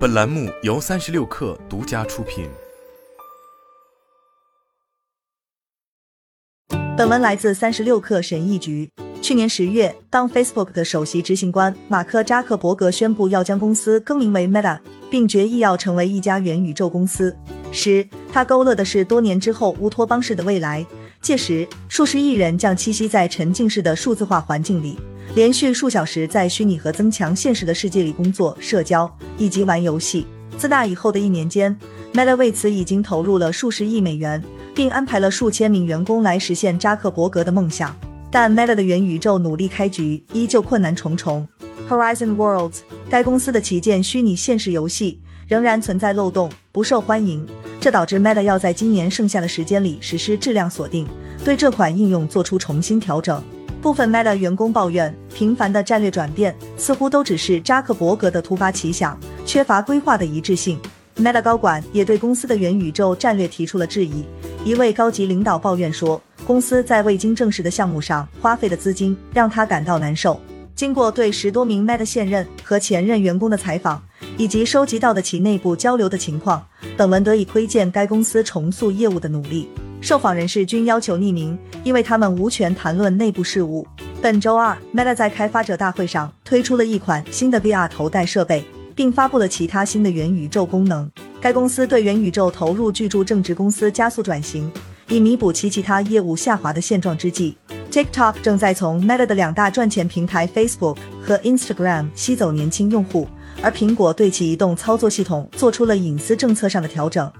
本栏目由三十六氪独家出品。本文来自三十六氪神译局。去年十月，当 Facebook 的首席执行官马克扎克伯格宣布要将公司更名为 Meta，并决意要成为一家元宇宙公司时，他勾勒的是多年之后乌托邦式的未来。届时，数十亿人将栖息在沉浸式的数字化环境里，连续数小时在虚拟和增强现实的世界里工作、社交以及玩游戏。自那以后的一年间，Meta 为此已经投入了数十亿美元，并安排了数千名员工来实现扎克伯格的梦想。但 Meta 的元宇宙努力开局依旧困难重重。Horizon Worlds 该公司的旗舰虚拟现实游戏仍然存在漏洞，不受欢迎。这导致 Meta 要在今年剩下的时间里实施质量锁定，对这款应用做出重新调整。部分 Meta 员工抱怨，频繁的战略转变似乎都只是扎克伯格的突发奇想，缺乏规划的一致性。Meta 高管也对公司的元宇宙战略提出了质疑。一位高级领导抱怨说，公司在未经证实的项目上花费的资金让他感到难受。经过对十多名 Meta 现任和前任员工的采访，以及收集到的其内部交流的情况。本文得以窥见该公司重塑业务的努力。受访人士均要求匿名，因为他们无权谈论内部事务。本周二，Meta 在开发者大会上推出了一款新的 VR 头戴设备，并发布了其他新的元宇宙功能。该公司对元宇宙投入巨注，正值公司加速转型，以弥补其其他业务下滑的现状之际。TikTok 正在从 Meta 的两大赚钱平台 Facebook 和 Instagram 吸走年轻用户。而苹果对其移动操作系统做出了隐私政策上的调整，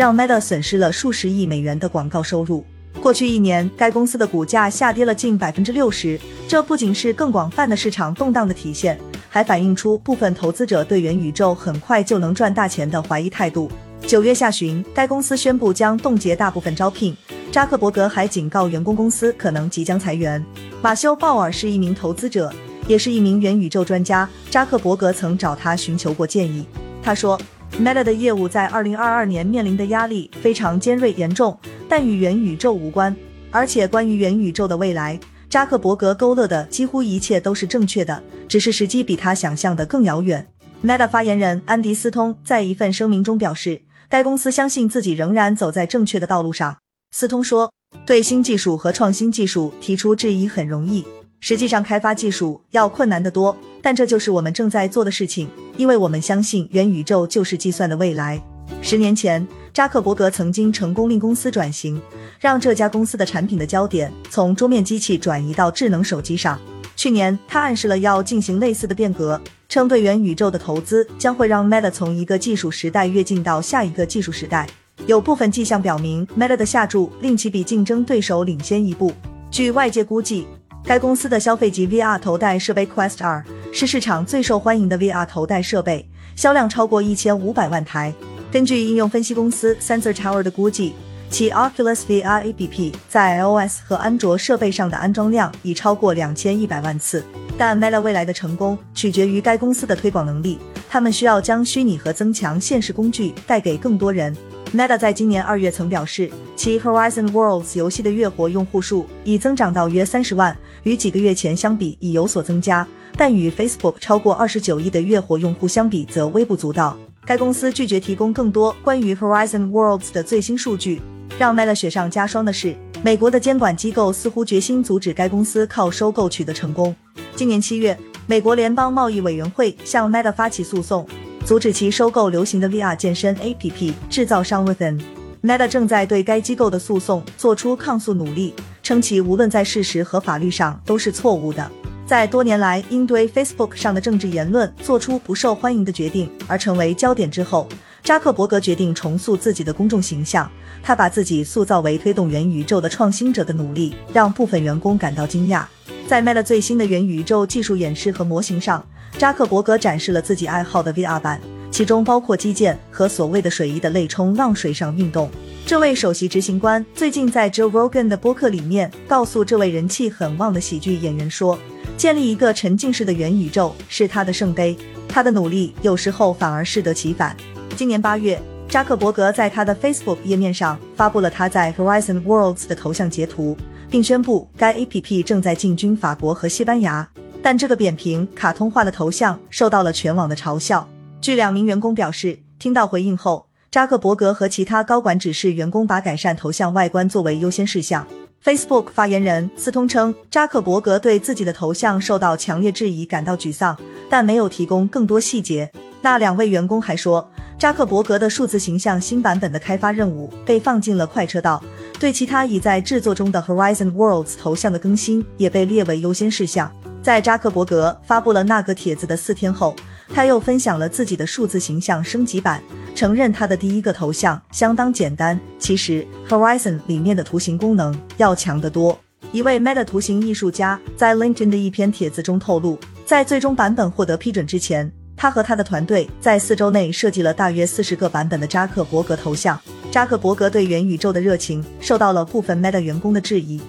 让 Meta 损失了数十亿美元的广告收入。过去一年，该公司的股价下跌了近百分之六十。这不仅是更广泛的市场动荡的体现，还反映出部分投资者对元宇宙很快就能赚大钱的怀疑态度。九月下旬，该公司宣布将冻结大部分招聘。扎克伯格还警告员工，公司可能即将裁员。马修·鲍尔是一名投资者。也是一名元宇宙专家，扎克伯格曾找他寻求过建议。他说，Meta 的业务在2022年面临的压力非常尖锐严重，但与元宇宙无关。而且关于元宇宙的未来，扎克伯格勾勒的几乎一切都是正确的，只是时机比他想象的更遥远。Meta 发言人安迪斯通在一份声明中表示，该公司相信自己仍然走在正确的道路上。斯通说，对新技术和创新技术提出质疑很容易。实际上，开发技术要困难得多，但这就是我们正在做的事情，因为我们相信元宇宙就是计算的未来。十年前，扎克伯格曾经成功令公司转型，让这家公司的产品的焦点从桌面机器转移到智能手机上。去年，他暗示了要进行类似的变革，称对元宇宙的投资将会让 Meta 从一个技术时代跃进到下一个技术时代。有部分迹象表明，Meta 的下注令其比竞争对手领先一步。据外界估计。该公司的消费级 VR 头戴设备 Quest 2是市场最受欢迎的 VR 头戴设备，销量超过一千五百万台。根据应用分析公司 Sensor Tower 的估计，其 Oculus VR APP 在 iOS 和安卓设备上的安装量已超过两千一百万次。但 Meta 未来的成功取决于该公司的推广能力，他们需要将虚拟和增强现实工具带给更多人。Meta 在今年二月曾表示，其 Horizon Worlds 游戏的月活用户数已增长到约三十万，与几个月前相比已有所增加，但与 Facebook 超过二十九亿的月活用户相比则微不足道。该公司拒绝提供更多关于 Horizon Worlds 的最新数据。让 Meta 雪上加霜的是，美国的监管机构似乎决心阻止该公司靠收购取得成功。今年七月，美国联邦贸易委员会向 Meta 发起诉讼。阻止其收购流行的 VR 健身 APP 制造商 Within。Meta 正在对该机构的诉讼做出抗诉努力，称其无论在事实和法律上都是错误的。在多年来因对 Facebook 上的政治言论做出不受欢迎的决定而成为焦点之后，扎克伯格决定重塑自己的公众形象。他把自己塑造为推动元宇宙的创新者的努力，让部分员工感到惊讶。在 Meta 最新的元宇宙技术演示和模型上。扎克伯格展示了自己爱好的 VR 版，其中包括击剑和所谓的水翼的类冲浪水上运动。这位首席执行官最近在 Joe Rogan 的播客里面告诉这位人气很旺的喜剧演员说，建立一个沉浸式的元宇宙是他的圣杯。他的努力有时候反而适得其反。今年八月，扎克伯格在他的 Facebook 页面上发布了他在 Horizon Worlds 的头像截图，并宣布该 APP 正在进军法国和西班牙。但这个扁平、卡通化的头像受到了全网的嘲笑。据两名员工表示，听到回应后，扎克伯格和其他高管指示员工把改善头像外观作为优先事项。Facebook 发言人斯通称，扎克伯格对自己的头像受到强烈质疑感到沮丧，但没有提供更多细节。那两位员工还说，扎克伯格的数字形象新版本的开发任务被放进了快车道，对其他已在制作中的 Horizon Worlds 头像的更新也被列为优先事项。在扎克伯格发布了那个帖子的四天后，他又分享了自己的数字形象升级版，承认他的第一个头像相当简单。其实 Horizon 里面的图形功能要强得多。一位 Meta 图形艺术家在 LinkedIn 的一篇帖子中透露，在最终版本获得批准之前，他和他的团队在四周内设计了大约四十个版本的扎克伯格头像。扎克伯格对元宇宙的热情受到了部分 Meta 员工的质疑。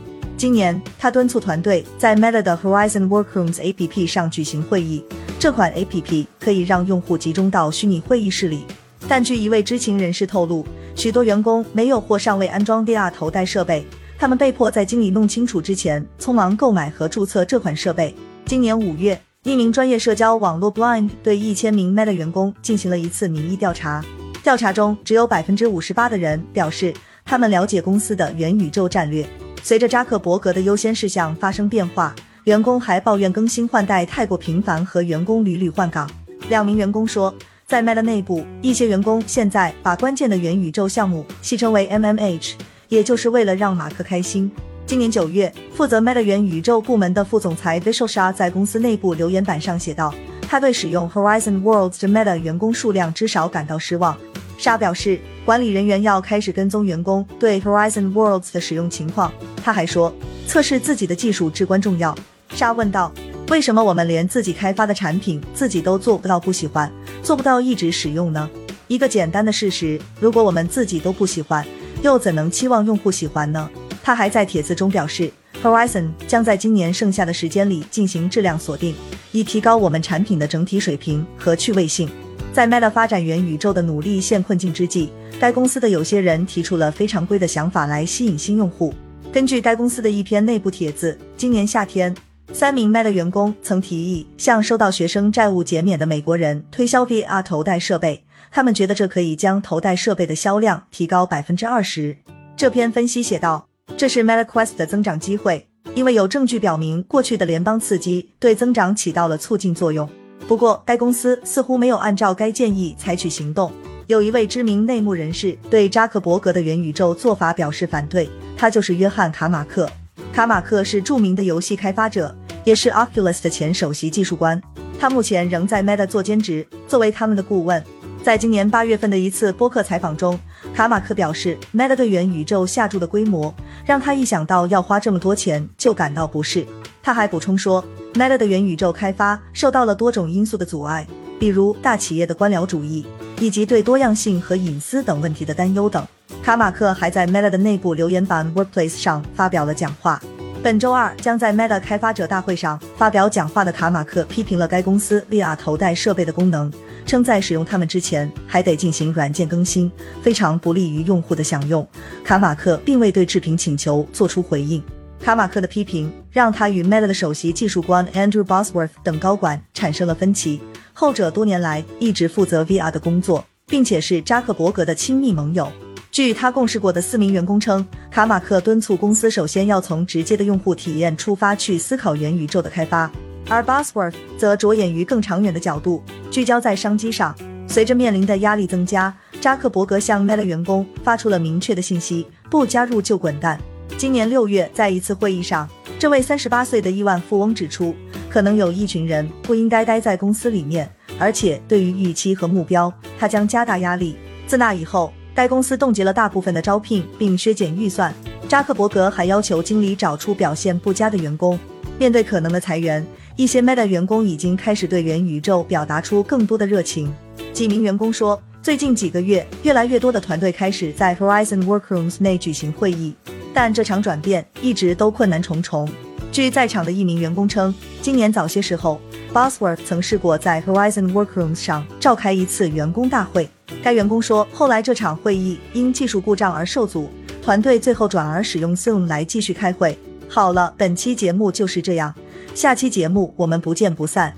今年，他敦促团队在 Meta 的 Horizon Workrooms APP 上举行会议。这款 APP 可以让用户集中到虚拟会议室里。但据一位知情人士透露，许多员工没有或尚未安装 VR 头戴设备，他们被迫在经理弄清楚之前，匆忙购买和注册这款设备。今年五月，一名专业社交网络 Blind 对一千名 Meta 员工进行了一次民意调查。调查中，只有百分之五十八的人表示他们了解公司的元宇宙战略。随着扎克伯格的优先事项发生变化，员工还抱怨更新换代太过频繁和员工屡屡换岗。两名员工说，在 Meta 内部，一些员工现在把关键的元宇宙项目戏称为 MMH，也就是为了让马克开心。今年九月，负责 Meta 元宇宙部门的副总裁 Vishal Shah 在公司内部留言板上写道：“他对使用 Horizon Worlds 的 Meta 员工数量之少感到失望。”沙表示，管理人员要开始跟踪员工对 Horizon Worlds 的使用情况。他还说，测试自己的技术至关重要。沙问道：“为什么我们连自己开发的产品自己都做不到不喜欢，做不到一直使用呢？一个简单的事实，如果我们自己都不喜欢，又怎能期望用户喜欢呢？”他还在帖子中表示，Horizon 将在今年剩下的时间里进行质量锁定，以提高我们产品的整体水平和趣味性。在 Meta 发展元宇宙的努力陷困境之际，该公司的有些人提出了非常规的想法来吸引新用户。根据该公司的一篇内部帖子，今年夏天，三名 Meta 员工曾提议向收到学生债务减免的美国人推销 VR 头戴设备，他们觉得这可以将头戴设备的销量提高百分之二十。这篇分析写道：“这是 Meta Quest 的增长机会，因为有证据表明过去的联邦刺激对增长起到了促进作用。”不过，该公司似乎没有按照该建议采取行动。有一位知名内幕人士对扎克伯格的元宇宙做法表示反对，他就是约翰卡马克。卡马克是著名的游戏开发者，也是 Oculus 的前首席技术官。他目前仍在 Meta 做兼职，作为他们的顾问。在今年八月份的一次播客采访中，卡马克表示，Meta 对元宇宙下注的规模让他一想到要花这么多钱就感到不适。他还补充说。Meta 的元宇宙开发受到了多种因素的阻碍，比如大企业的官僚主义，以及对多样性和隐私等问题的担忧等。卡马克还在 Meta 的内部留言板 Workplace 上发表了讲话。本周二将在 Meta 开发者大会上发表讲话的卡马克批评了该公司 VR 头戴设备的功能，称在使用它们之前还得进行软件更新，非常不利于用户的享用。卡马克并未对置评请求做出回应。卡马克的批评让他与 Meta 的首席技术官 Andrew Bosworth 等高管产生了分歧。后者多年来一直负责 VR 的工作，并且是扎克伯格的亲密盟友。据他共事过的四名员工称，卡马克敦促公司首先要从直接的用户体验出发去思考元宇宙的开发，而 Bosworth 则着眼于更长远的角度，聚焦在商机上。随着面临的压力增加，扎克伯格向 Meta 员工发出了明确的信息：不加入就滚蛋。今年六月，在一次会议上，这位三十八岁的亿万富翁指出，可能有一群人不应该待在公司里面，而且对于预期和目标，他将加大压力。自那以后，该公司冻结了大部分的招聘，并削减预算。扎克伯格还要求经理找出表现不佳的员工。面对可能的裁员，一些 Meta 员工已经开始对元宇宙表达出更多的热情。几名员工说，最近几个月，越来越多的团队开始在 Horizon Workrooms 内举行会议。但这场转变一直都困难重重。据在场的一名员工称，今年早些时候，Bosworth 曾试过在 Horizon Workrooms 上召开一次员工大会。该员工说，后来这场会议因技术故障而受阻，团队最后转而使用 Zoom 来继续开会。好了，本期节目就是这样，下期节目我们不见不散。